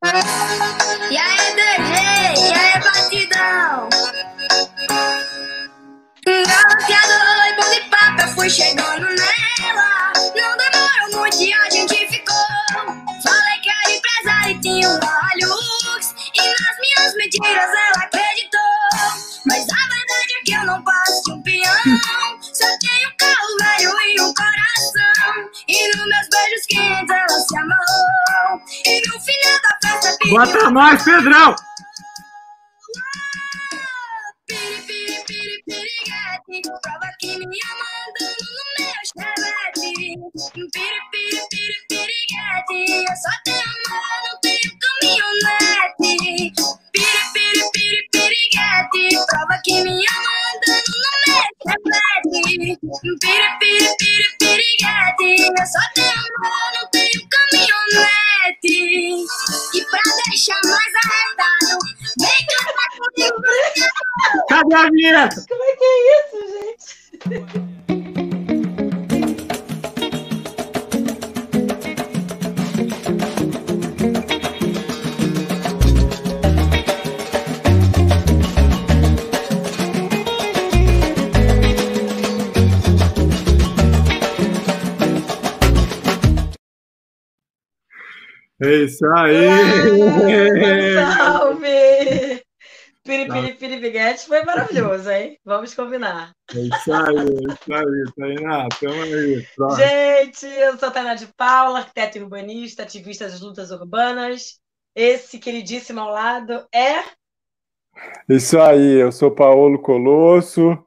E aí, DG, e aí, batidão? Galopeador e bom de papo, eu fui chegando nela. Não demorou muito e a gente ficou. Falei que era empresário e tinha um Hilux. E nas minhas mentiras ela acreditou. Mas a verdade é que eu não passo de um peão. Só tenho um carro velho e um coração. E nos meus beijos quentes ela se amarrou. E no final da festa pediu Bota mais, Pedrão! Prova que me ama andando no meu chevette Piri, piri, piri, piriguete Eu só tenho amor, não tenho caminhonete Piri, piri, piri, piriguete Prova que me ama andando no meu chevette Piri, piri, piri, piriguete Eu só tenho Cadê a vinheta? Como é que é isso, gente? É isso aí! Salve! Piripiri Piripiguete foi maravilhoso, hein? Vamos combinar. É isso aí, é isso aí, Tainá, tamo aí. Pronto. Gente, eu sou Tainá de Paula, arquiteta e urbanista, ativista das lutas urbanas. Esse queridíssimo ao lado é. Isso aí, eu sou Paulo Colosso,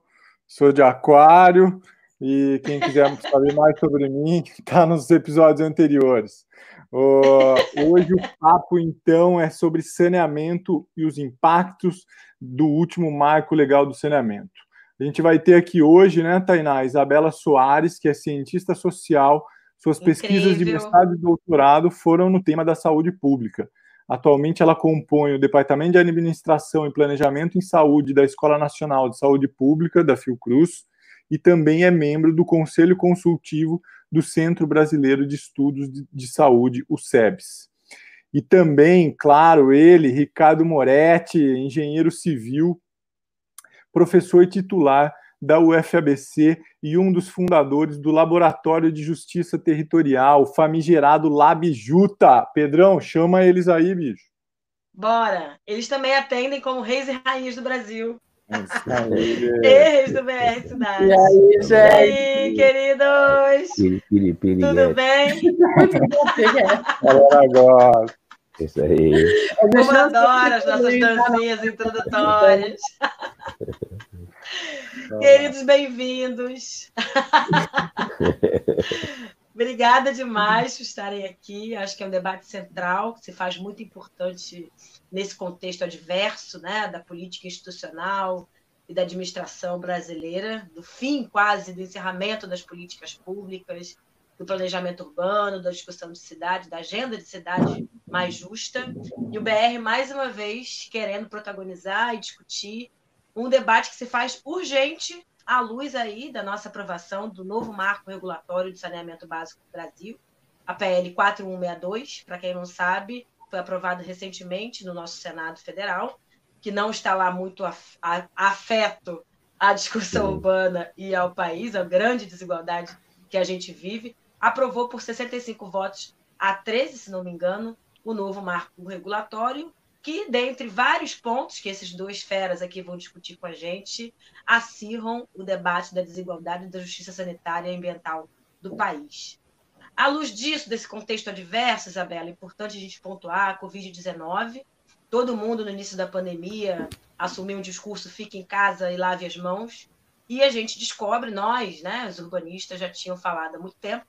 sou de Aquário, e quem quiser saber mais sobre mim, está nos episódios anteriores. Ó, hoje o papo, então, é sobre saneamento e os impactos do último marco legal do saneamento. A gente vai ter aqui hoje, né, Tainá, Isabela Soares, que é cientista social. Suas pesquisas de Incrível. mestrado e doutorado foram no tema da saúde pública. Atualmente, ela compõe o Departamento de Administração e Planejamento em Saúde da Escola Nacional de Saúde Pública, da Fiocruz, e também é membro do Conselho Consultivo do Centro Brasileiro de Estudos de, de Saúde, o SEBS. E também, claro, ele, Ricardo Moretti, engenheiro civil, professor titular da UFABC e um dos fundadores do Laboratório de Justiça Territorial, famigerado LabJuta. Pedrão, chama eles aí, bicho. Bora! Eles também atendem como reis e rainhas do Brasil. E reis do BR Cidade. E aí, E gente? aí, queridos? Piri, piri, piri, Tudo é. bem? Muito bom, Figueiredo. Galera gosta. Isso aí. Como adoro as nossas dancinhas introdutórias. Queridos, bem-vindos. Obrigada demais por estarem aqui. Acho que é um debate central, que se faz muito importante nesse contexto adverso né, da política institucional e da administração brasileira, do fim quase do encerramento das políticas públicas, do planejamento urbano, da discussão de cidade, da agenda de cidade mais justa. E o BR, mais uma vez, querendo protagonizar e discutir um debate que se faz urgente à luz aí da nossa aprovação do novo marco regulatório de saneamento básico do Brasil, a PL 4162, para quem não sabe, foi aprovado recentemente no nosso Senado Federal, que não está lá muito afeto à discussão Sim. urbana e ao país, a grande desigualdade que a gente vive, aprovou por 65 votos a 13, se não me engano, o novo marco regulatório, que, dentre vários pontos que esses dois feras aqui vão discutir com a gente, acirram o debate da desigualdade da justiça sanitária e ambiental do país. À luz disso, desse contexto adverso, Isabela, é importante a gente pontuar a Covid-19. Todo mundo, no início da pandemia, assumiu um discurso fique em casa e lave as mãos. E a gente descobre, nós, né, os urbanistas já tinham falado há muito tempo,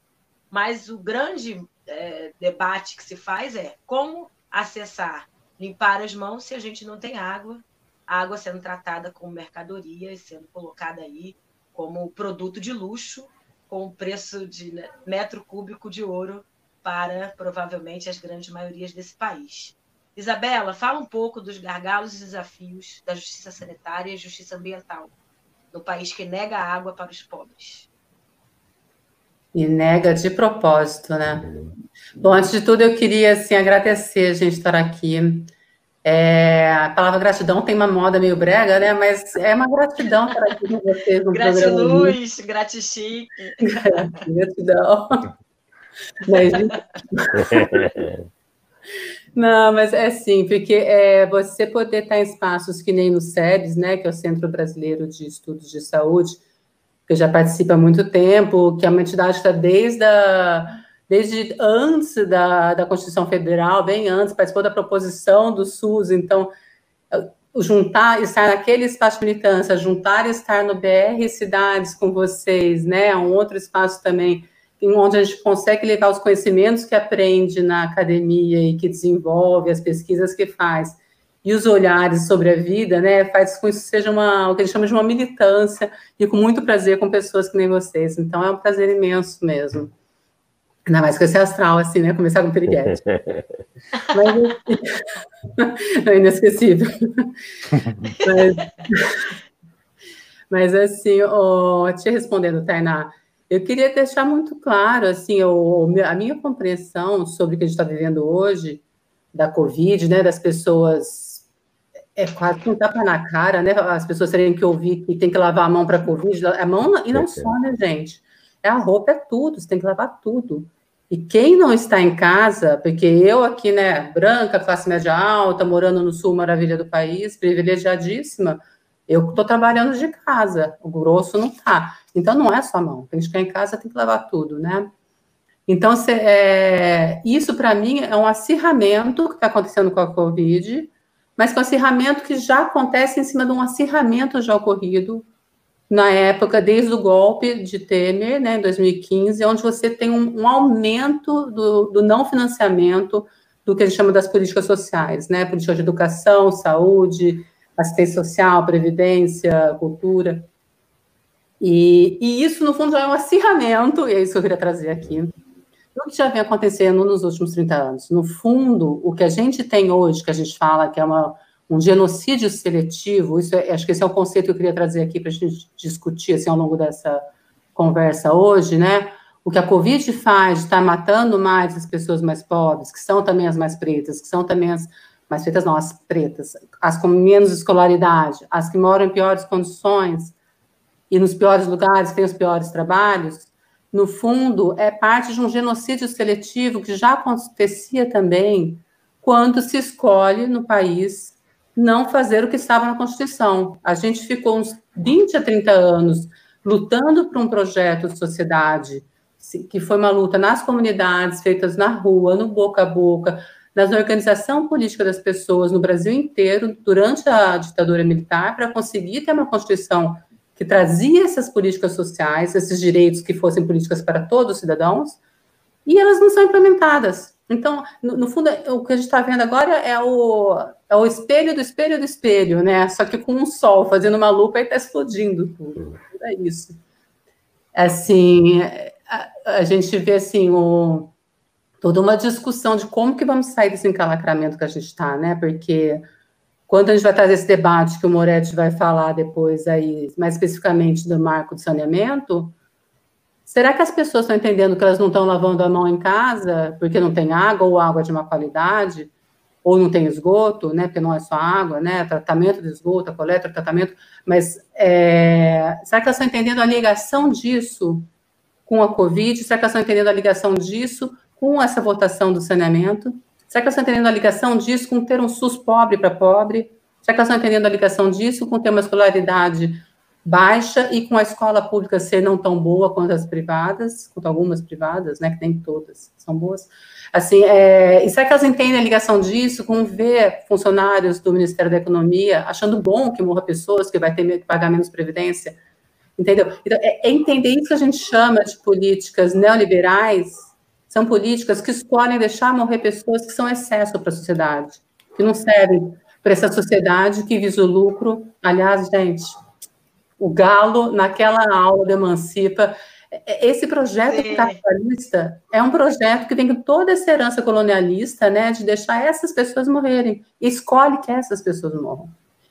mas o grande eh, debate que se faz é como acessar, limpar as mãos se a gente não tem água, água sendo tratada como mercadoria e sendo colocada aí como produto de luxo, com o preço de né, metro cúbico de ouro para provavelmente as grandes maiorias desse país. Isabela, fala um pouco dos gargalos e desafios da justiça sanitária e justiça ambiental no país que nega a água para os pobres. E nega de propósito, né? Bom, antes de tudo, eu queria assim, agradecer a gente estar aqui. É, a palavra gratidão tem uma moda meio brega, né? Mas é uma gratidão aqui com vocês no Gratiluz, gratichique. gratidão. Mas, não, mas é sim, porque é, você poder estar em espaços que nem no SEBS, né, que é o Centro Brasileiro de Estudos de Saúde, que já participa há muito tempo, que é uma entidade que está desde a desde antes da, da Constituição Federal, bem antes, participou da proposição do SUS, então, juntar, estar naquele espaço de militância, juntar e estar no BR Cidades com vocês, né, um outro espaço também, onde a gente consegue levar os conhecimentos que aprende na academia e que desenvolve, as pesquisas que faz, e os olhares sobre a vida, né, faz com que isso seja uma, o que a gente chama de uma militância, e com muito prazer com pessoas que nem vocês, então é um prazer imenso mesmo. Ainda mais com esse astral, assim, né? Começar com piriguete. Mas, é inesquecível. mas, mas, assim, oh, te respondendo, Tainá, eu queria deixar muito claro, assim, o, a minha compreensão sobre o que a gente está vivendo hoje, da Covid, né? Das pessoas é quase um tapa na cara, né? As pessoas terem que ouvir que tem que lavar a mão para Covid, a mão e não só, né, gente? É a roupa, é tudo, você tem que lavar tudo. E quem não está em casa, porque eu aqui, né, branca, classe média alta, morando no sul, maravilha do país, privilegiadíssima, eu estou trabalhando de casa, o grosso não está. Então não é só mão, tem que ficar em casa, tem que lavar tudo, né? Então, cê, é, isso para mim é um acirramento que está acontecendo com a Covid, mas um acirramento que já acontece em cima de um acirramento já ocorrido na época, desde o golpe de Temer, né, em 2015, onde você tem um, um aumento do, do, não financiamento do que a gente chama das políticas sociais, né, políticas de educação, saúde, assistência social, previdência, cultura. E, e isso, no fundo, é um acirramento, e é isso que eu queria trazer aqui, o que já vem acontecendo nos últimos 30 anos. No fundo, o que a gente tem hoje, que a gente fala que é uma um genocídio seletivo, isso é, acho que esse é o conceito que eu queria trazer aqui para a gente discutir assim, ao longo dessa conversa hoje, né? O que a Covid faz de estar tá matando mais as pessoas mais pobres, que são também as mais pretas, que são também as mais pretas, não, as pretas, as com menos escolaridade, as que moram em piores condições e nos piores lugares, têm os piores trabalhos, no fundo, é parte de um genocídio seletivo que já acontecia também quando se escolhe no país não fazer o que estava na Constituição. A gente ficou uns 20 a 30 anos lutando por um projeto de sociedade, que foi uma luta nas comunidades, feitas na rua, no boca a boca, na organização política das pessoas no Brasil inteiro, durante a ditadura militar, para conseguir ter uma Constituição que trazia essas políticas sociais, esses direitos que fossem políticas para todos os cidadãos, e elas não são implementadas. Então, no, no, fundo, o que a gente está vendo agora é o, é o espelho do espelho do espelho, né? Só que com um sol fazendo uma lupa e está explodindo tudo. É isso. Assim, a, a gente vê assim o, toda uma discussão de como que vamos sair desse encalacramento que a gente está, né? Porque quando a gente vai trazer esse debate que o Moretti vai falar depois aí, mais especificamente do marco de saneamento, Será que as pessoas estão entendendo que elas não estão lavando a mão em casa porque não tem água ou água de má qualidade? Ou não tem esgoto, né? Porque não é só água, né? Tratamento de esgoto, coleta, tratamento. Mas é... será que elas estão entendendo a ligação disso com a Covid? Será que elas estão entendendo a ligação disso com essa votação do saneamento? Será que elas estão entendendo a ligação disso com ter um SUS pobre para pobre? Será que elas estão entendendo a ligação disso com ter uma escolaridade baixa e com a escola pública ser não tão boa quanto as privadas, quanto algumas privadas, né, que nem todas são boas. Assim, é, e será que elas entendem a ligação disso com ver funcionários do Ministério da Economia achando bom que morra pessoas, que vai ter que pagar menos previdência? Entendeu? Então, é, é entender isso que a gente chama de políticas neoliberais, são políticas que escolhem deixar morrer pessoas que são excesso para a sociedade, que não servem para essa sociedade que visa o lucro. Aliás, gente, o Galo, naquela aula de Emancipa. É, esse projeto Sim. capitalista é um projeto que tem toda essa herança colonialista, né, de deixar essas pessoas morrerem, e escolhe que essas pessoas morram.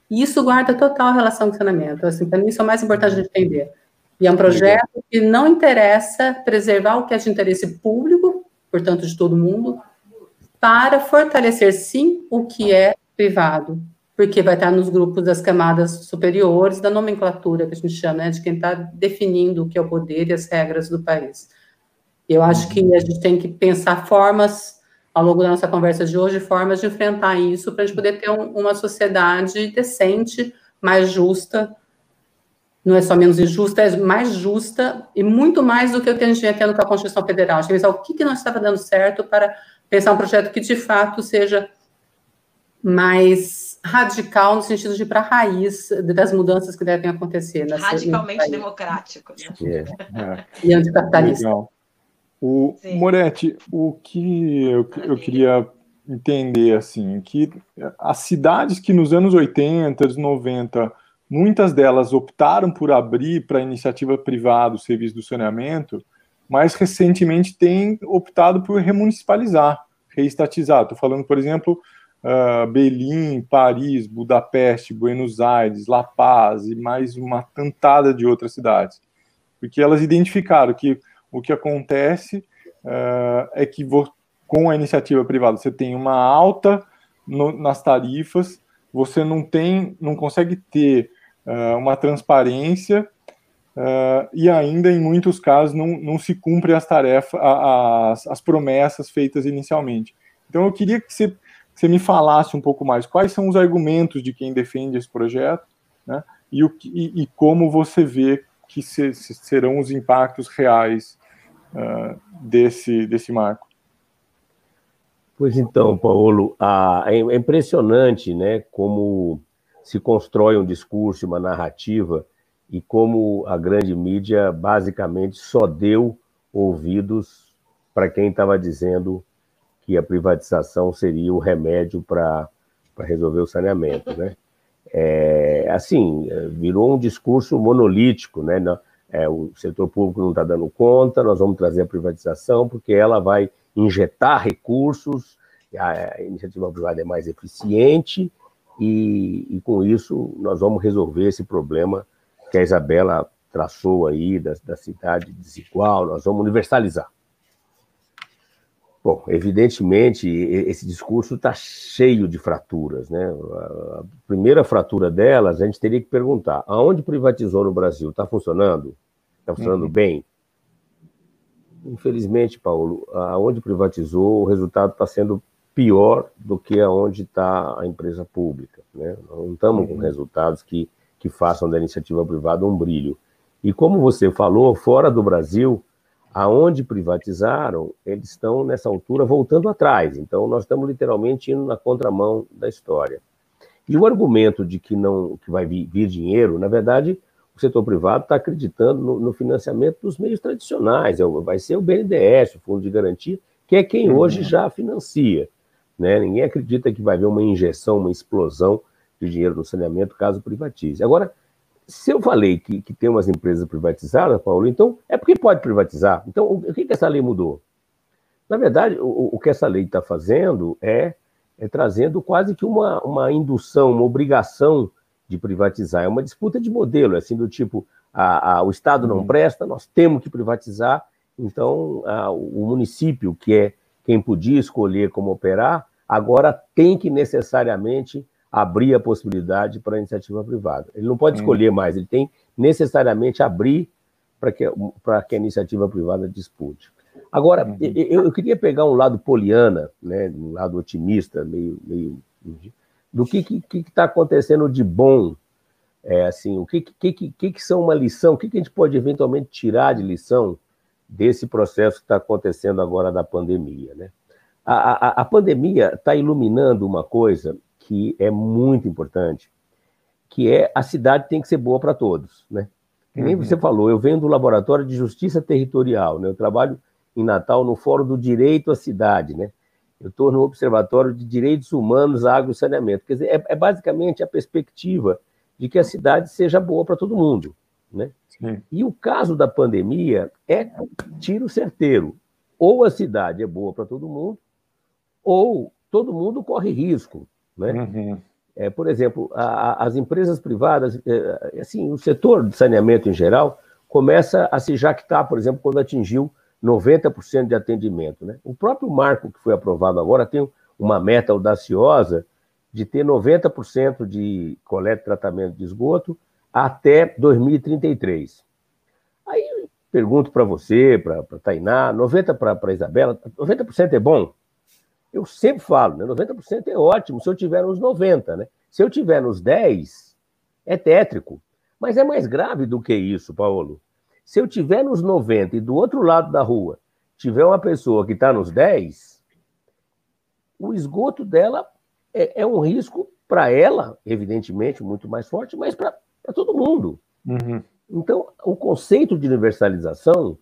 E isso guarda total relação com o saneamento. Assim, para mim, isso é o mais importante de entender. E é um projeto que não interessa preservar o que é de interesse público, portanto, de todo mundo, para fortalecer, sim, o que é privado, porque vai estar nos grupos das camadas superiores da nomenclatura, que a gente chama, né, de quem está definindo o que é o poder e as regras do país. Eu acho que a gente tem que pensar formas, ao longo da nossa conversa de hoje, formas de enfrentar isso para a gente poder ter um, uma sociedade decente, mais justa, não é só menos injusta, é mais justa e muito mais do que o que a gente vem tendo com a Constituição Federal. A gente pensar o que, que não estava dando certo para pensar um projeto que de fato seja mais radical no sentido de ir para a raiz das mudanças que devem acontecer. Radicalmente democrático. Né? É. E anticapitalista. Legal. O Moretti, o que eu, eu queria entender assim, que as cidades que nos anos 80, 90 Muitas delas optaram por abrir para iniciativa privada o serviço do saneamento, mas recentemente têm optado por remunicipalizar, reestatizar. Estou falando, por exemplo, uh, Berlim, Paris, Budapeste, Buenos Aires, La Paz e mais uma tantada de outras cidades. Porque elas identificaram que o que acontece uh, é que com a iniciativa privada você tem uma alta no, nas tarifas, você não tem, não consegue ter uh, uma transparência uh, e ainda, em muitos casos, não, não se cumpre as tarefas, as, as promessas feitas inicialmente. Então, eu queria que você, você me falasse um pouco mais quais são os argumentos de quem defende esse projeto né, e, o, e, e como você vê que se, se serão os impactos reais uh, desse, desse marco. Pois então, Paulo, é impressionante né, como se constrói um discurso, uma narrativa, e como a grande mídia basicamente só deu ouvidos para quem estava dizendo que a privatização seria o remédio para resolver o saneamento, né? É, assim, virou um discurso monolítico, né? É, o setor público não está dando conta, nós vamos trazer a privatização porque ela vai injetar recursos, a, iniciativa privada é mais eficiente e, e, com isso nós vamos resolver esse problema que a Isabela traçou aí da, da cidade desigual, nós vamos universalizar. Bom, evidentemente, esse discurso está cheio de fraturas. Né? A primeira fratura delas, a gente teria que perguntar: aonde privatizou no Brasil? Está funcionando? Está funcionando uhum. bem? Infelizmente, Paulo, aonde privatizou, o resultado está sendo pior do que aonde está a empresa pública. Né? Não estamos com uhum. resultados que, que façam da iniciativa privada um brilho. E como você falou, fora do Brasil, aonde privatizaram, eles estão nessa altura voltando atrás. Então nós estamos literalmente indo na contramão da história. E o argumento de que não que vai vir, vir dinheiro, na verdade, o setor privado está acreditando no, no, financiamento dos meios tradicionais. É vai ser o BNDES, o Fundo de Garantia, que é quem uhum. hoje já financia. Né? Ninguém acredita que vai haver uma injeção, uma explosão de dinheiro no saneamento caso privatize. Agora, se eu falei que, que tem umas empresas privatizadas, Paulo, então é porque pode privatizar. Então, o, o que, que essa lei mudou? Na verdade, o, o que essa lei está fazendo é, é, trazendo quase que uma, uma indução, uma obrigação de privatizar. É uma disputa de modelo, assim, do tipo, a, a, o Estado não uhum. presta, nós temos que privatizar, então a, o município, que é quem podia escolher como operar, agora tem que necessariamente abrir a possibilidade para a iniciativa privada. Ele não pode hum. escolher mais, ele tem necessariamente abrir para que, que a iniciativa privada dispute. Agora, uhum. eu, eu, queria pegar um lado poliana, né, um lado otimista, meio, meio do que está que, que tá acontecendo de bom, é, assim, o que, que, que, que são uma lição, o que, que a gente pode eventualmente tirar de lição desse processo que está acontecendo agora da pandemia, né? A, a, a pandemia está iluminando uma coisa que é muito importante, que é a cidade tem que ser boa para todos, né? Que nem uhum. você falou, eu venho do Laboratório de Justiça Territorial, né? Eu trabalho em Natal no Fórum do Direito à Cidade, né? Eu estou no Observatório de Direitos Humanos, Água e Saneamento. Quer dizer, é, é basicamente a perspectiva de que a cidade seja boa para todo mundo, né? Sim. E o caso da pandemia é tiro certeiro. Ou a cidade é boa para todo mundo, ou todo mundo corre risco. Né? Uhum. É, por exemplo, a, a, as empresas privadas, é, assim, o setor de saneamento em geral, começa a se jactar, por exemplo, quando atingiu 90% de atendimento. Né? O próprio marco que foi aprovado agora tem uma meta audaciosa de ter 90% de coleta e tratamento de esgoto até 2033. Aí pergunto para você, para a Tainá, 90% para a Isabela, 90% é bom? Eu sempre falo, né? 90% é ótimo se eu tiver nos 90%, né? Se eu tiver nos 10%, é tétrico. Mas é mais grave do que isso, Paulo. Se eu tiver nos 90 e do outro lado da rua tiver uma pessoa que está nos 10, o esgoto dela é, é um risco para ela, evidentemente, muito mais forte, mas para todo mundo. Uhum. Então, o conceito de universalização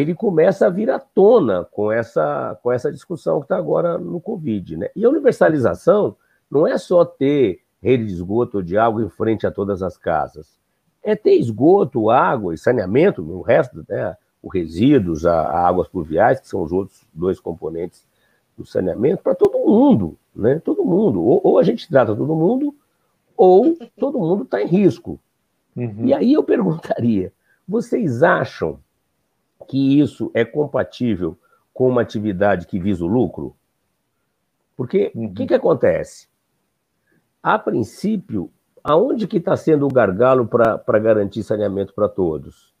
ele começa a vir à tona com essa, com essa discussão que está agora no Covid. Né? E a universalização não é só ter rede de esgoto ou de água em frente a todas as casas. É ter esgoto, água e saneamento, o resto, né, os resíduos, a, a águas pluviais, que são os outros dois componentes do saneamento, para todo mundo, né? Todo mundo. Ou, ou, a gente trata todo mundo, ou todo mundo está em risco. Uhum. E aí eu perguntaria: vocês acham que isso é compatível com uma atividade que visa o lucro? Porque o uhum. que, que acontece? A princípio, aonde que está sendo o gargalo para garantir saneamento para todos?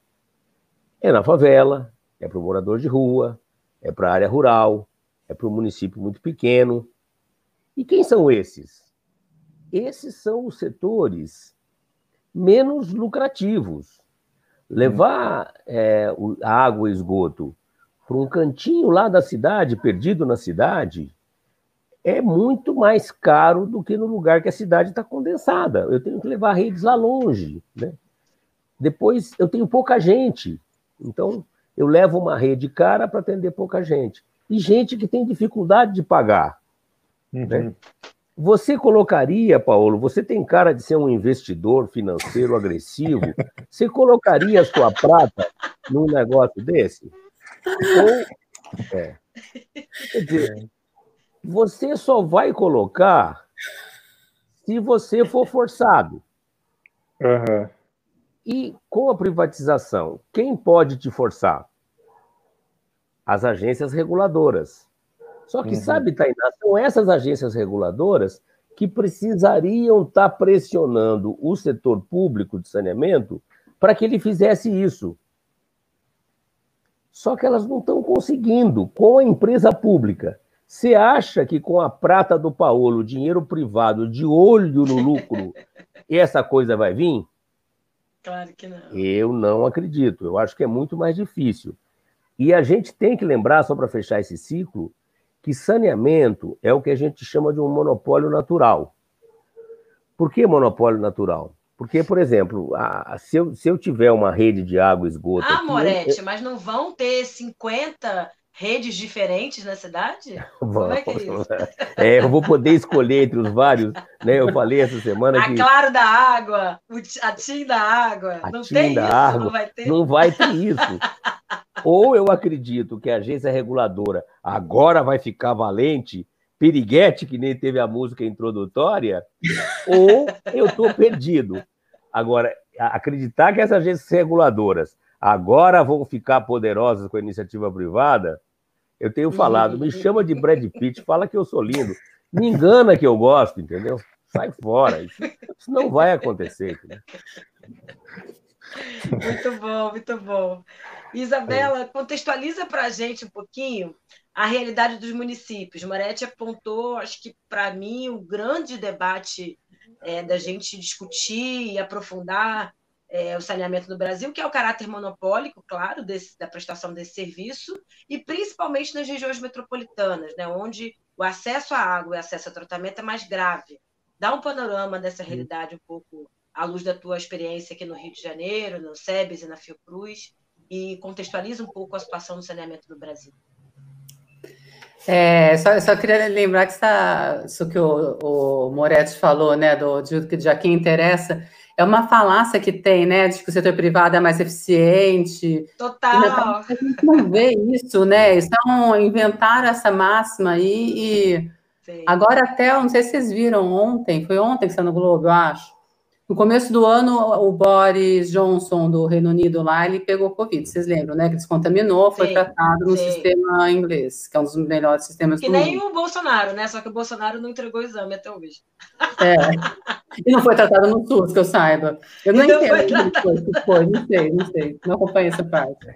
É na favela, é para o morador de rua, é para a área rural, é para o município muito pequeno. E quem são esses? Esses são os setores menos lucrativos. Levar é, a água e esgoto para um cantinho lá da cidade, perdido na cidade, é muito mais caro do que no lugar que a cidade está condensada. Eu tenho que levar redes lá longe. Né? Depois, eu tenho pouca gente. Então, eu levo uma rede cara para atender pouca gente. E gente que tem dificuldade de pagar. Uhum. Né? Você colocaria, Paulo, você tem cara de ser um investidor financeiro agressivo, você colocaria a sua prata num negócio desse? Ou, é. Quer dizer, você só vai colocar se você for forçado. Uhum. E com a privatização, quem pode te forçar? As agências reguladoras. Só que, uhum. sabe, Tainá, são essas agências reguladoras que precisariam estar tá pressionando o setor público de saneamento para que ele fizesse isso. Só que elas não estão conseguindo. Com a empresa pública, você acha que com a prata do Paulo, dinheiro privado, de olho no lucro, essa coisa vai vir? Claro que não. Eu não acredito. Eu acho que é muito mais difícil. E a gente tem que lembrar, só para fechar esse ciclo, que saneamento é o que a gente chama de um monopólio natural. Por que monopólio natural? Porque, por exemplo, a, se, eu, se eu tiver uma rede de água e esgoto. Ah, aqui, Moretti, eu... mas não vão ter 50 redes diferentes na cidade? Como é que é isso? É, eu vou poder escolher entre os vários, né? Eu falei essa semana a que... Claro da água, a TIM da água, a não tem da isso, água, não vai ter? Não vai ter isso. Ou eu acredito que a agência reguladora agora vai ficar valente, piriguete, que nem teve a música introdutória, ou eu estou perdido. Agora, acreditar que essas agências reguladoras agora vão ficar poderosas com a iniciativa privada, eu tenho falado, me chama de Brad Pitt, fala que eu sou lindo, me engana que eu gosto, entendeu? Sai fora, isso, não vai acontecer. Muito bom, muito bom. Isabela, contextualiza para a gente um pouquinho a realidade dos municípios. Moretti apontou, acho que para mim, o grande debate é, da gente discutir e aprofundar é, o saneamento no Brasil, que é o caráter monopólico, claro, desse, da prestação desse serviço, e principalmente nas regiões metropolitanas, né, onde o acesso à água e acesso ao tratamento é mais grave. Dá um panorama dessa realidade um pouco à luz da tua experiência aqui no Rio de Janeiro, no SEBS e na Fiocruz, e contextualiza um pouco a situação do saneamento no Brasil. É, só, só queria lembrar que isso que o, o Moretti falou, né, do, de, de a quem interessa, é uma falácia que tem, né, de que o setor privado é mais eficiente. Total. A gente não vê isso, né? Então, inventaram essa máxima aí e Sim. agora até, não sei se vocês viram ontem, foi ontem que saiu no Globo, eu acho, No começo do ano, o Boris Johnson, do Reino Unido, lá, ele pegou Covid, vocês lembram, né? Que ele se contaminou, foi sim, tratado no sim. sistema inglês, que é um dos melhores sistemas que do mundo. Que nem o Bolsonaro, né? Só que o Bolsonaro não entregou o exame até hoje. É. E não foi tratado no SUS, que eu saiba. Eu não então entendo foi foi, se foi, não sei, não sei. Não acompanhei essa parte.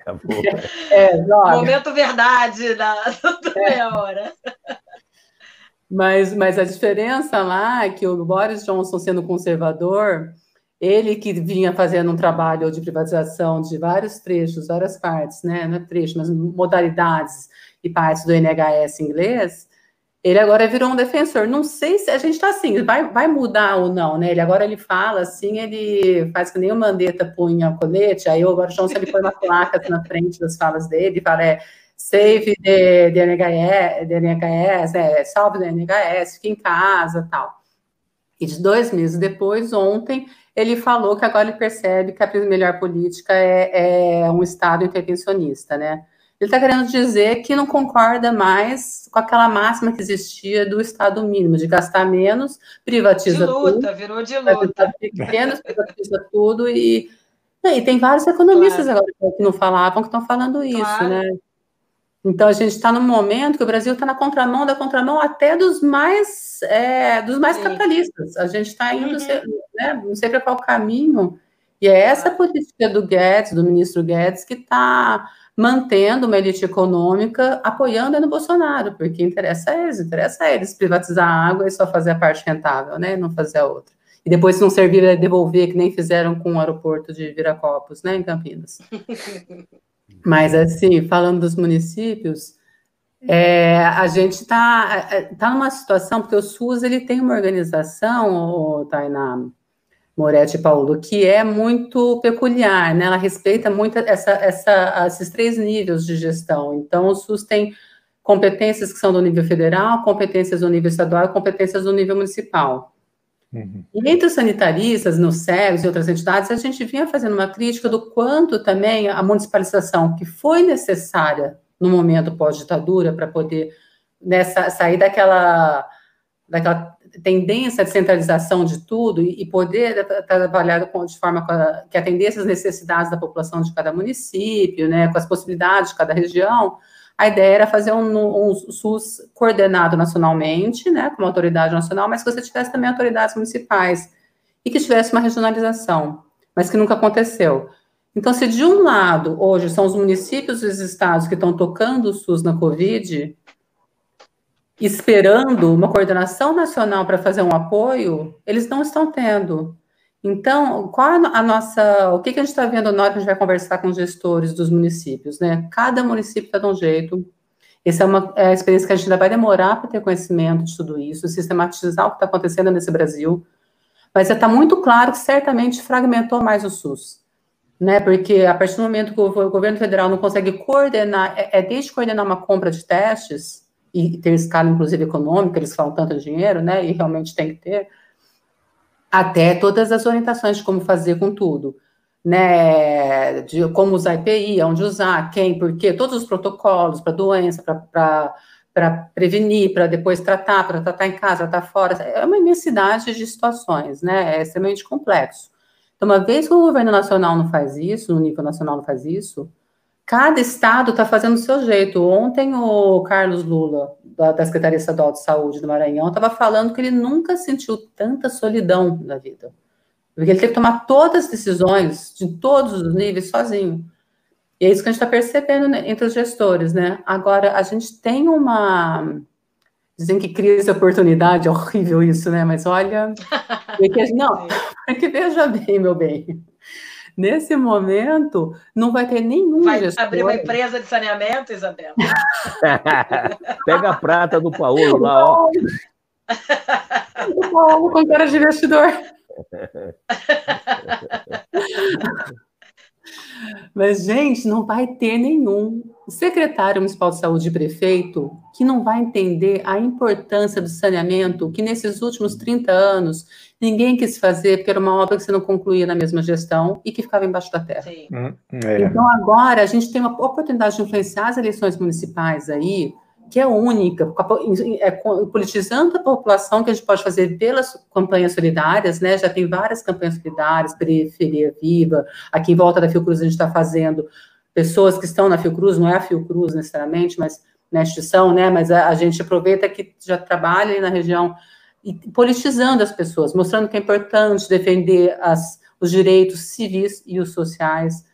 É, é Momento verdade da, da meia hora. Mas, mas a diferença lá é que o Boris Johnson, sendo conservador, ele que vinha fazendo um trabalho de privatização de vários trechos, várias partes, né? Não é trecho, mas modalidades e partes do NHS inglês, ele agora virou um defensor. Não sei se a gente está assim, vai, vai mudar ou não, né? Ele agora ele fala assim, ele faz que nem o Mandetta punha colete, aí o Boris Johnson ele põe uma placa na frente das falas dele fala, é, save the, the NHS, the NHS é, salve the NHS, fique em casa tal. E de dois meses depois, ontem, ele falou que agora ele percebe que a melhor política é, é um Estado intervencionista, né? Ele está querendo dizer que não concorda mais com aquela máxima que existia do Estado mínimo, de gastar menos, privatiza de luta, tudo. virou de luta. Menos, privatiza tudo e, e tem vários economistas claro. agora que não falavam que estão falando isso, claro. né? Então a gente está num momento que o Brasil está na contramão da contramão até dos mais é, dos mais Sim. capitalistas. A gente está indo, uhum. né, não sei para qual caminho. E é essa política do Guedes, do ministro Guedes, que está mantendo uma elite econômica apoiando no Bolsonaro, porque interessa a eles, interessa a eles privatizar a água e só fazer a parte rentável, né? Não fazer a outra. E depois, se não servir, é devolver, que nem fizeram com o aeroporto de Viracopos, né, em Campinas. Mas, assim, falando dos municípios, é, a gente está tá numa situação, porque o SUS ele tem uma organização, Tainá Moretti Paulo, que é muito peculiar, né? Ela respeita muito essa, essa, esses três níveis de gestão. Então, o SUS tem competências que são do nível federal, competências do nível estadual e competências do nível municipal. Uhum. E entre os sanitaristas, no SEGS e outras entidades, a gente vinha fazendo uma crítica do quanto também a municipalização, que foi necessária no momento pós-ditadura, para poder nessa, sair daquela, daquela tendência de centralização de tudo e, e poder trabalhar de forma que atendesse as necessidades da população de cada município, né, com as possibilidades de cada região, a ideia era fazer um, um, SUS coordenado nacionalmente, né, com uma autoridade nacional, mas que você tivesse também autoridades municipais e que tivesse uma regionalização, mas que nunca aconteceu. Então, se de um lado, hoje, são os municípios e os estados que estão tocando o SUS na Covid, esperando uma coordenação nacional para fazer um apoio, eles não estão tendo. Então, qual a nossa, o que, que a gente está vendo na hora que a gente vai conversar com os gestores dos municípios, né? Cada município está de um jeito. Essa é uma é experiência que a gente ainda vai demorar para ter conhecimento de tudo isso, sistematizar o que está acontecendo nesse Brasil. Mas está muito claro que certamente fragmentou mais o SUS, né? Porque a partir do momento que o governo federal não consegue coordenar, é, é desde coordenar uma compra de testes e ter escala, inclusive econômica, eles falam tanto dinheiro, né? E realmente tem que ter até todas as orientações de como fazer com tudo, né? De como usar IPI, onde usar, quem, por quê, todos os protocolos para doença, para prevenir, para depois tratar, para tratar em casa, tratar fora. É uma imensidade de situações, né? É extremamente complexo. Então, uma vez que o governo nacional não faz isso, no nível nacional não faz isso, cada estado está fazendo o seu jeito. Ontem o Carlos Lula, da, da Secretaria Estadual de Saúde do Maranhão, estava falando que ele nunca sentiu tanta solidão na vida. Porque ele teve que tomar todas as decisões, de todos os níveis, sozinho. E é isso que a gente está percebendo né, entre os gestores, né? Agora, a gente tem uma. Dizem que crise e oportunidade, é horrível isso, né? Mas olha. Não, é que veja bem, meu bem. Nesse momento, não vai ter nenhum Vai gestor. abrir uma empresa de saneamento, Isabela? Pega a prata do Paulo lá, ó. O Paulo com cara de investidor. Mas, gente, não vai ter nenhum secretário municipal de saúde e prefeito que não vai entender a importância do saneamento, que nesses últimos 30 anos ninguém quis fazer, porque era uma obra que você não concluía na mesma gestão e que ficava embaixo da terra. Hum, é. Então, agora, a gente tem uma oportunidade de influenciar as eleições municipais aí, que é única, é, politizando a população que a gente pode fazer pelas campanhas solidárias, né? Já tem várias campanhas solidárias, Periferia Viva, aqui em volta da Fiocruz a gente está fazendo pessoas que estão na Fiocruz, não é a Fiocruz necessariamente, mas na instituição, né? Mas a, a gente aproveita que já trabalha na região e politizando as pessoas, mostrando que é importante defender as, os direitos civis e os sociais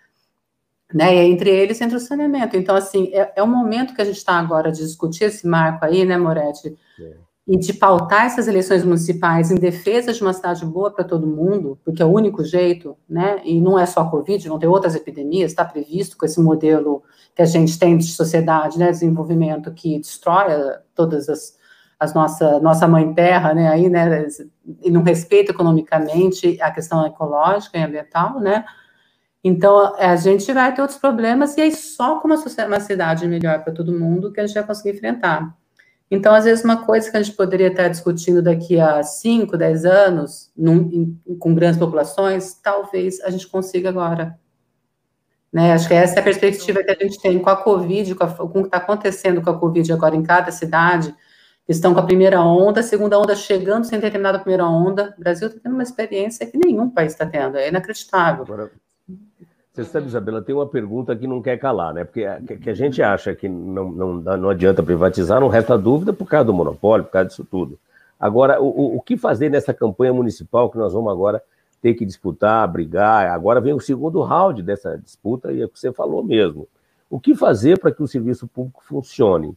né? E entre eles entra o saneamento. Então, assim, é, é o momento que a gente está agora de discutir esse marco aí, né, Moretti? É. E de pautar essas eleições municipais em defesa de uma cidade boa para todo mundo, porque é o único jeito, né? E não é só a Covid, não tem outras epidemias, está previsto com esse modelo que a gente tem de sociedade, né? Desenvolvimento que destrói todas as, as nossa nossa mãe terra, né? Aí, né? E não respeita economicamente a questão ecológica e ambiental, né? Então, a gente vai ter outros problemas, e aí só com uma, uma cidade melhor para todo mundo que a gente vai conseguir enfrentar. Então, às vezes, uma coisa que a gente poderia estar discutindo daqui a 5, 10 anos, num, em, com grandes populações, talvez a gente consiga agora. Né? Acho que essa é a perspectiva que a gente tem com a Covid, com, a, com o que está acontecendo com a Covid agora em cada cidade, estão com a primeira onda, a segunda onda chegando sem ter terminado a primeira onda. O Brasil está tendo uma experiência que nenhum país está tendo, é inacreditável. Agora, você sabe, Isabela, tem uma pergunta que não quer calar, né? Porque a, que a gente acha que não, não, não adianta privatizar, não resta dúvida por causa do monopólio, por causa disso tudo. Agora, o, o que fazer nessa campanha municipal que nós vamos agora ter que disputar, brigar? Agora vem o segundo round dessa disputa e é o que você falou mesmo. O que fazer para que o serviço público funcione?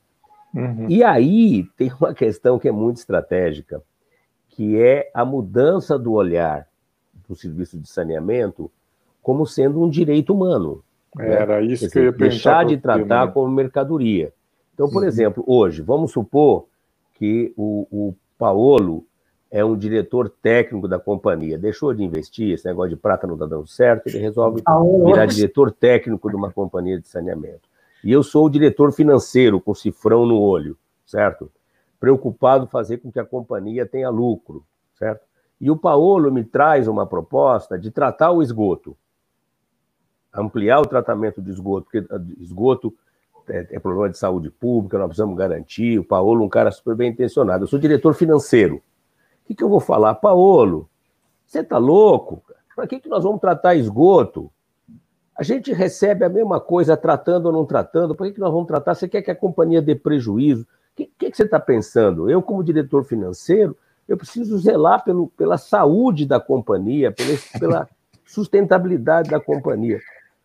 Uhum. E aí tem uma questão que é muito estratégica, que é a mudança do olhar do serviço de saneamento como sendo um direito humano. Né? Era né? isso dizer, que eu ia Deixar de tratar né? como mercadoria. Então, por uhum. exemplo, hoje, vamos supor que o, o Paolo é um diretor técnico da companhia, deixou de investir, esse negócio de prata não está dando certo, ele resolve virar diretor técnico de uma companhia de saneamento. E eu sou o diretor financeiro com cifrão no olho, certo? Preocupado em fazer com que a companhia tenha lucro, certo? E o Paolo me traz uma proposta de tratar o esgoto ampliar o tratamento de esgoto, porque ah, esgoto é, é, problema de saúde pública, nós precisamos garantir. O Paolo, um cara super bem intencionado. Eu sou diretor financeiro. O que, que eu vou falar? Paolo, você está louco? Para que, que nós vamos tratar esgoto? A gente recebe a mesma coisa tratando ou não tratando. Por que, que nós vamos tratar? Você quer que a companhia dê prejuízo? O que, que, que você está pensando? Eu, como diretor financeiro, eu preciso zelar pelo, pela saúde da companhia, pela, pela sustentabilidade da companhia.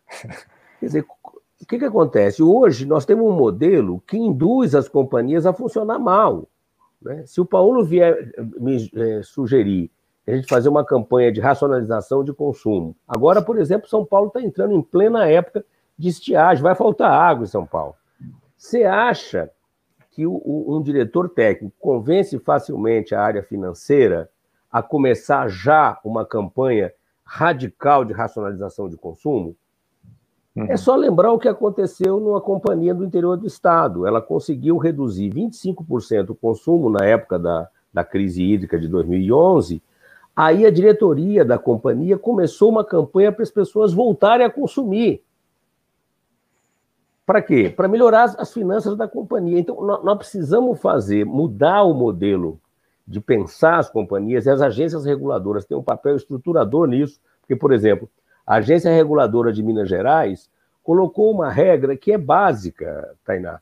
Quer dizer, o que, que acontece? Hoje nós temos um modelo que induz as companhias a funcionar mal. Né? Se o Paulo vier me é, sugerir a gente fazer uma campanha de racionalização de consumo, agora, por exemplo, São Paulo está entrando em plena época de estiagem, vai faltar água em São Paulo. Você acha que um diretor técnico convence facilmente a área financeira a começar já uma campanha radical de racionalização de consumo? Uhum. É só lembrar o que aconteceu numa companhia do interior do estado. Ela conseguiu reduzir 25% o consumo na época da, da crise hídrica de 2011. Aí a diretoria da companhia começou uma campanha para as pessoas voltarem a consumir. Para quê? Para melhorar as, as finanças da companhia. Então, nós, nós precisamos fazer, mudar o modelo de pensar as companhias e as agências reguladoras têm um papel estruturador nisso, porque, por exemplo, a Agência Reguladora de Minas Gerais colocou uma regra que é básica, Tainá.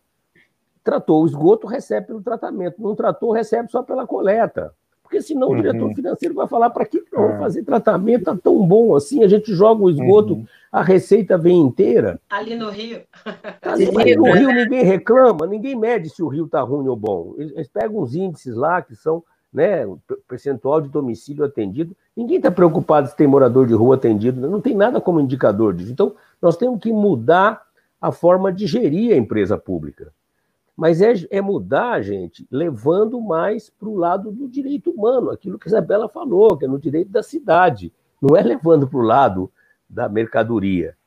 Tratou o esgoto, recebe pelo tratamento. Não tratou, recebe só pela coleta. Porque senão uhum. o diretor financeiro vai falar para que não é. fazer tratamento tá tão bom assim, a gente joga o esgoto, uhum. a receita vem inteira. Ali no Rio. Ali, mas no Rio ninguém reclama, ninguém mede se o Rio está ruim ou bom. Eles pegam os índices lá que são né, percentual de domicílio atendido. Ninguém está preocupado se tem morador de rua atendido, não tem nada como indicador disso. Então, nós temos que mudar a forma de gerir a empresa pública. Mas é, é mudar, gente, levando mais para o lado do direito humano, aquilo que a Isabela falou, que é no direito da cidade. Não é levando para o lado da mercadoria.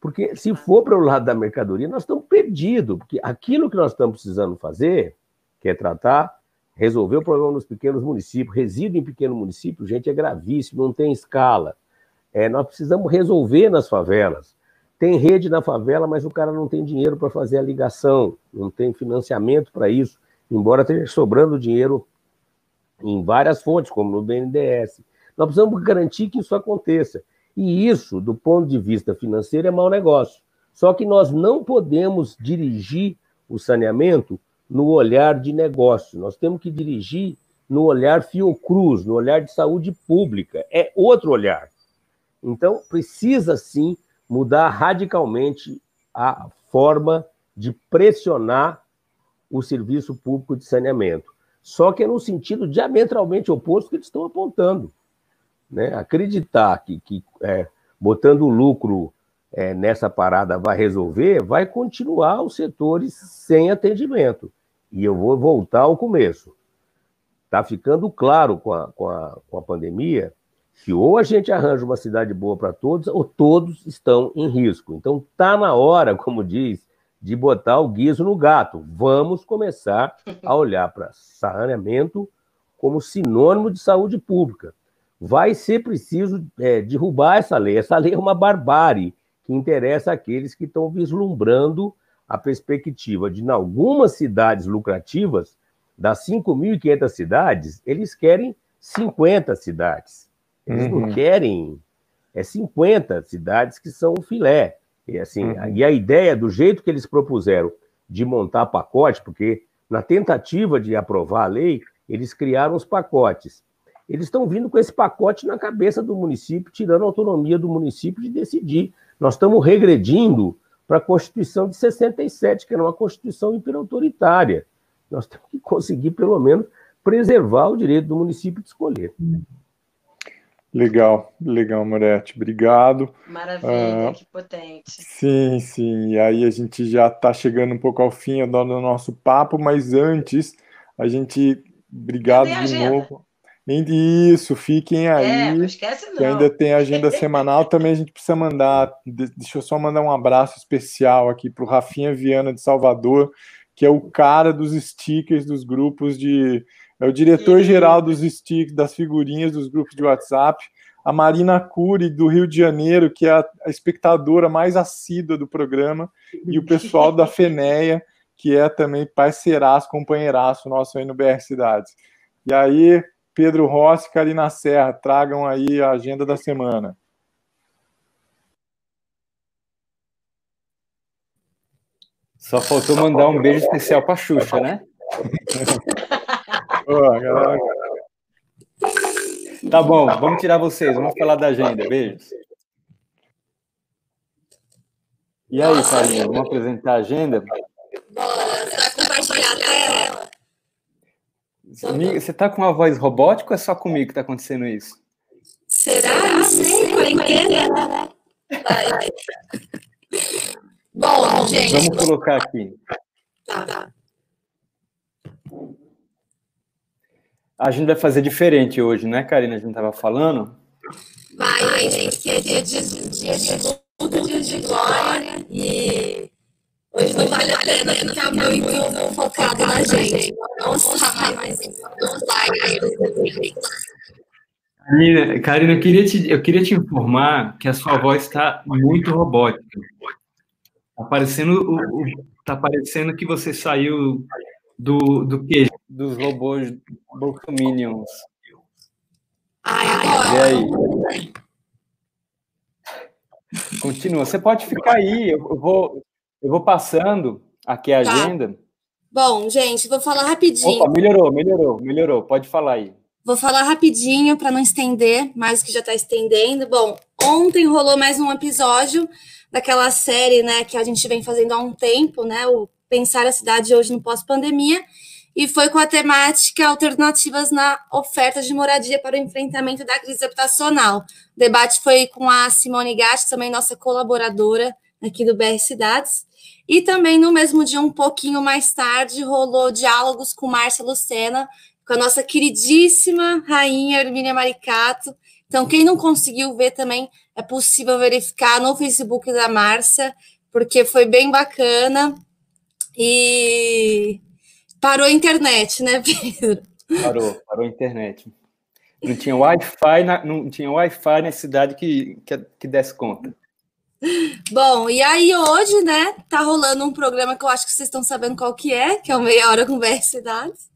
Porque se for para o lado da mercadoria, nós estamos perdidos. Porque aquilo que nós estamos precisando fazer, que é tratar resolver o problema nos pequenos municípios, resíduo em pequeno município, gente, é gravíssimo, não tem escala. É, nós precisamos resolver nas favelas. tem rede na favela, mas o cara não tem dinheiro para fazer a ligação, não tem financiamento para isso, embora esteja sobrando dinheiro em várias fontes, como no BNDES. Nós precisamos garantir que isso aconteça. E isso, do ponto de vista financeiro, é mau negócio. Só que nós não podemos dirigir o saneamento no olhar de negócio. Nós temos que dirigir no olhar Fiocruz, no olhar de saúde pública. É outro olhar. Então, precisa sim mudar radicalmente a forma de pressionar o serviço público de saneamento. Só que é no sentido diametralmente oposto que eles estão apontando. Né? Acreditar que, que é, botando o lucro é, nessa parada vai resolver, vai continuar os setores sem atendimento. E eu vou voltar ao começo. Está ficando claro com a, com, a, com a pandemia que ou a gente arranja uma cidade boa para todos, ou todos estão em risco. Então, está na hora, como diz, de botar o guiso no gato. Vamos começar a olhar para saneamento como sinônimo de saúde pública. Vai ser preciso é, derrubar essa lei. Essa lei é uma barbárie que interessa àqueles que estão vislumbrando a perspectiva de, em algumas cidades lucrativas, das 5.500 cidades, eles querem 50 cidades. Eles uhum. não querem é 50 cidades que são o filé. E, assim, uhum. e a ideia, do jeito que eles propuseram de montar pacote, porque na tentativa de aprovar a lei, eles criaram os pacotes. Eles estão vindo com esse pacote na cabeça do município, tirando a autonomia do município de decidir. Nós estamos regredindo para a Constituição de 67, que era uma Constituição hiperautoritária. Nós temos que conseguir, pelo menos, preservar o direito do município de escolher. Legal, legal, Moretti, obrigado. Maravilha, uh, que potente. Sim, sim, e aí a gente já está chegando um pouco ao fim do nosso papo, mas antes, a gente, obrigado de novo. Isso, fiquem aí. É, não esquece não. Que ainda tem agenda semanal. Também a gente precisa mandar. Deixa eu só mandar um abraço especial aqui para o Rafinha Viana de Salvador, que é o cara dos stickers dos grupos de. É o diretor-geral dos stickers, das figurinhas dos grupos de WhatsApp. A Marina Cury, do Rio de Janeiro, que é a, a espectadora mais assídua do programa. E o pessoal da FENEA, que é também parceiraço, companheiraço nosso aí no BR Cidades. E aí, Pedro Rossi e Karina Serra, tragam aí a agenda da semana. Só faltou mandar um beijo especial para Xuxa, né? Boa, galera. Tá bom, vamos tirar vocês, vamos falar da agenda. Beijos. E aí, Karina, vamos apresentar a agenda? Você tá com uma voz robótica ou é só comigo que tá acontecendo isso? Será? Não sei, quarentena, né? Vai. Bom, gente. Vamos colocar aqui. Tá, tá. A gente vai fazer diferente hoje, né, Karina? A gente tava falando. Vai, gente, que é dia de, dia de luto, dia de glória. E Hoje não vale a pena ficar muito focado na gente. Não sai, mas não sai Karina, Karina, eu queria, te, eu queria te informar que a sua voz está muito robótica. Está parecendo, tá parecendo que você saiu do, do quê? Dos robôs Bolsominions. Ai, agora. E aí? Continua. Você pode ficar aí. Eu vou, eu vou passando aqui a tá. agenda. Bom, gente, vou falar rapidinho. Opa, melhorou, melhorou, melhorou. Pode falar aí. Vou falar rapidinho para não estender mais que já está estendendo. Bom, ontem rolou mais um episódio daquela série, né, que a gente vem fazendo há um tempo, né, o Pensar a Cidade Hoje no Pós-Pandemia, e foi com a temática Alternativas na Oferta de Moradia para o Enfrentamento da Crise Habitacional. O debate foi com a Simone Gatti, também nossa colaboradora aqui do BR Cidades, e também no mesmo dia, um pouquinho mais tarde, rolou diálogos com Márcia Lucena, com a nossa queridíssima rainha Hermínia Maricato. Então, quem não conseguiu ver também, é possível verificar no Facebook da Márcia, porque foi bem bacana. E parou a internet, né, Pedro? Parou, parou a internet. Não tinha Wi-Fi na, não tinha Wi-Fi na cidade que, que, que desse conta. Bom, e aí hoje, né, tá rolando um programa que eu acho que vocês estão sabendo qual que é, que é o Meia Hora BR Cidades,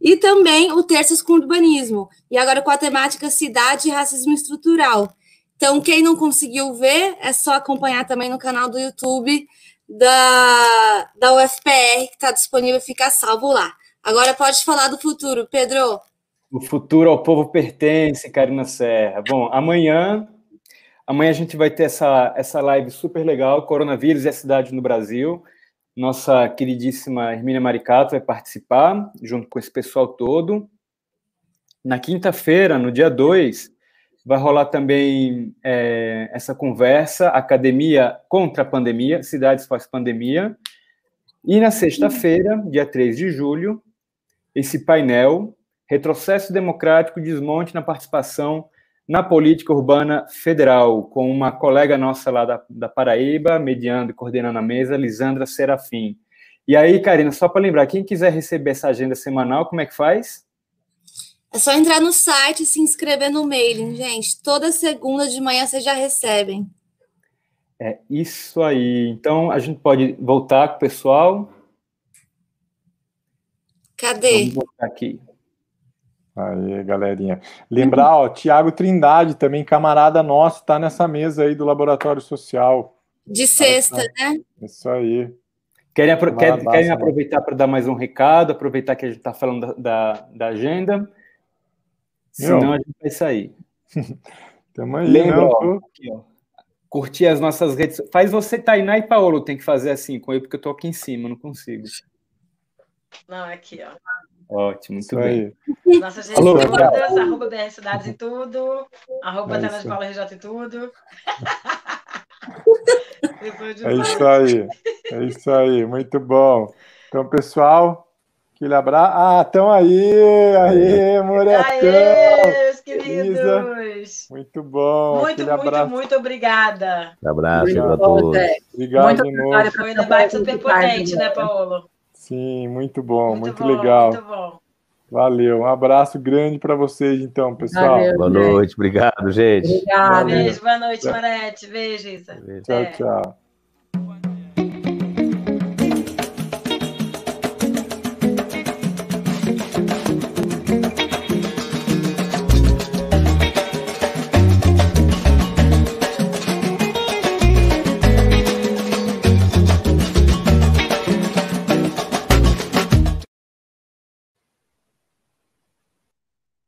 e também o Terças com Urbanismo, e agora com a temática Cidade e Racismo Estrutural. Então, quem não conseguiu ver, é só acompanhar também no canal do YouTube da, da UFPR, que está disponível, fica salvo lá. Agora pode falar do futuro, Pedro. O futuro ao povo pertence, Karina Serra. Bom, amanhã Amanhã a gente vai ter essa, essa live super legal, Coronavírus e a Cidade no Brasil. Nossa queridíssima Hermínia Maricato vai participar, junto com esse pessoal todo. Na quinta-feira, no dia 2, vai rolar também é, essa conversa, Academia contra a Pandemia, Cidades pós-pandemia. E na sexta-feira, dia 3 de julho, esse painel, Retrocesso Democrático, Desmonte na Participação na política urbana federal, com uma colega nossa lá da, da Paraíba, mediando e coordenando a mesa, Lisandra Serafim. E aí, Karina, só para lembrar, quem quiser receber essa agenda semanal, como é que faz? É só entrar no site e se inscrever no mailing, gente. Toda segunda de manhã vocês já recebem. É isso aí. Então, a gente pode voltar com o pessoal. Cadê? Vamos voltar aqui. Aí, galerinha. Lembrar, ó, Tiago Trindade, também camarada nosso, tá nessa mesa aí do Laboratório Social. De sexta, tá. né? Isso aí. Querem, apro querem, querem aproveitar para dar mais um recado, aproveitar que a gente está falando da, da, da agenda? Senão a gente vai sair. Tamo aí, Lembra, ó, aqui, ó, curtir as nossas redes. Faz você, Tainá e Paulo, tem que fazer assim com eu, porque eu tô aqui em cima, não consigo. Não, aqui, ó. Ótimo, muito Isso bem. Aí. Nossas redes Alô, todas, arroba BR Cidades em tudo, arroba é Tela de Paula RJ em tudo. é isso aí, é isso aí, muito bom. Então, pessoal, aquele abraço. Ah, estão aí, aí, Moretão. Aê, meus queridos. Isa, muito bom. Muito, muito, abraço. muito obrigada. Um abraço para todos. Obrigado muito de novo. Foi um debate super potente, né, Paulo? Sim, muito bom, muito, muito bom, legal. Muito bom. Valeu, um abraço grande para vocês, então, pessoal. Valeu, boa noite, obrigado, gente. Obrigada. Beijo, boa noite, Marete. Beijo, Isa. Tchau, tchau.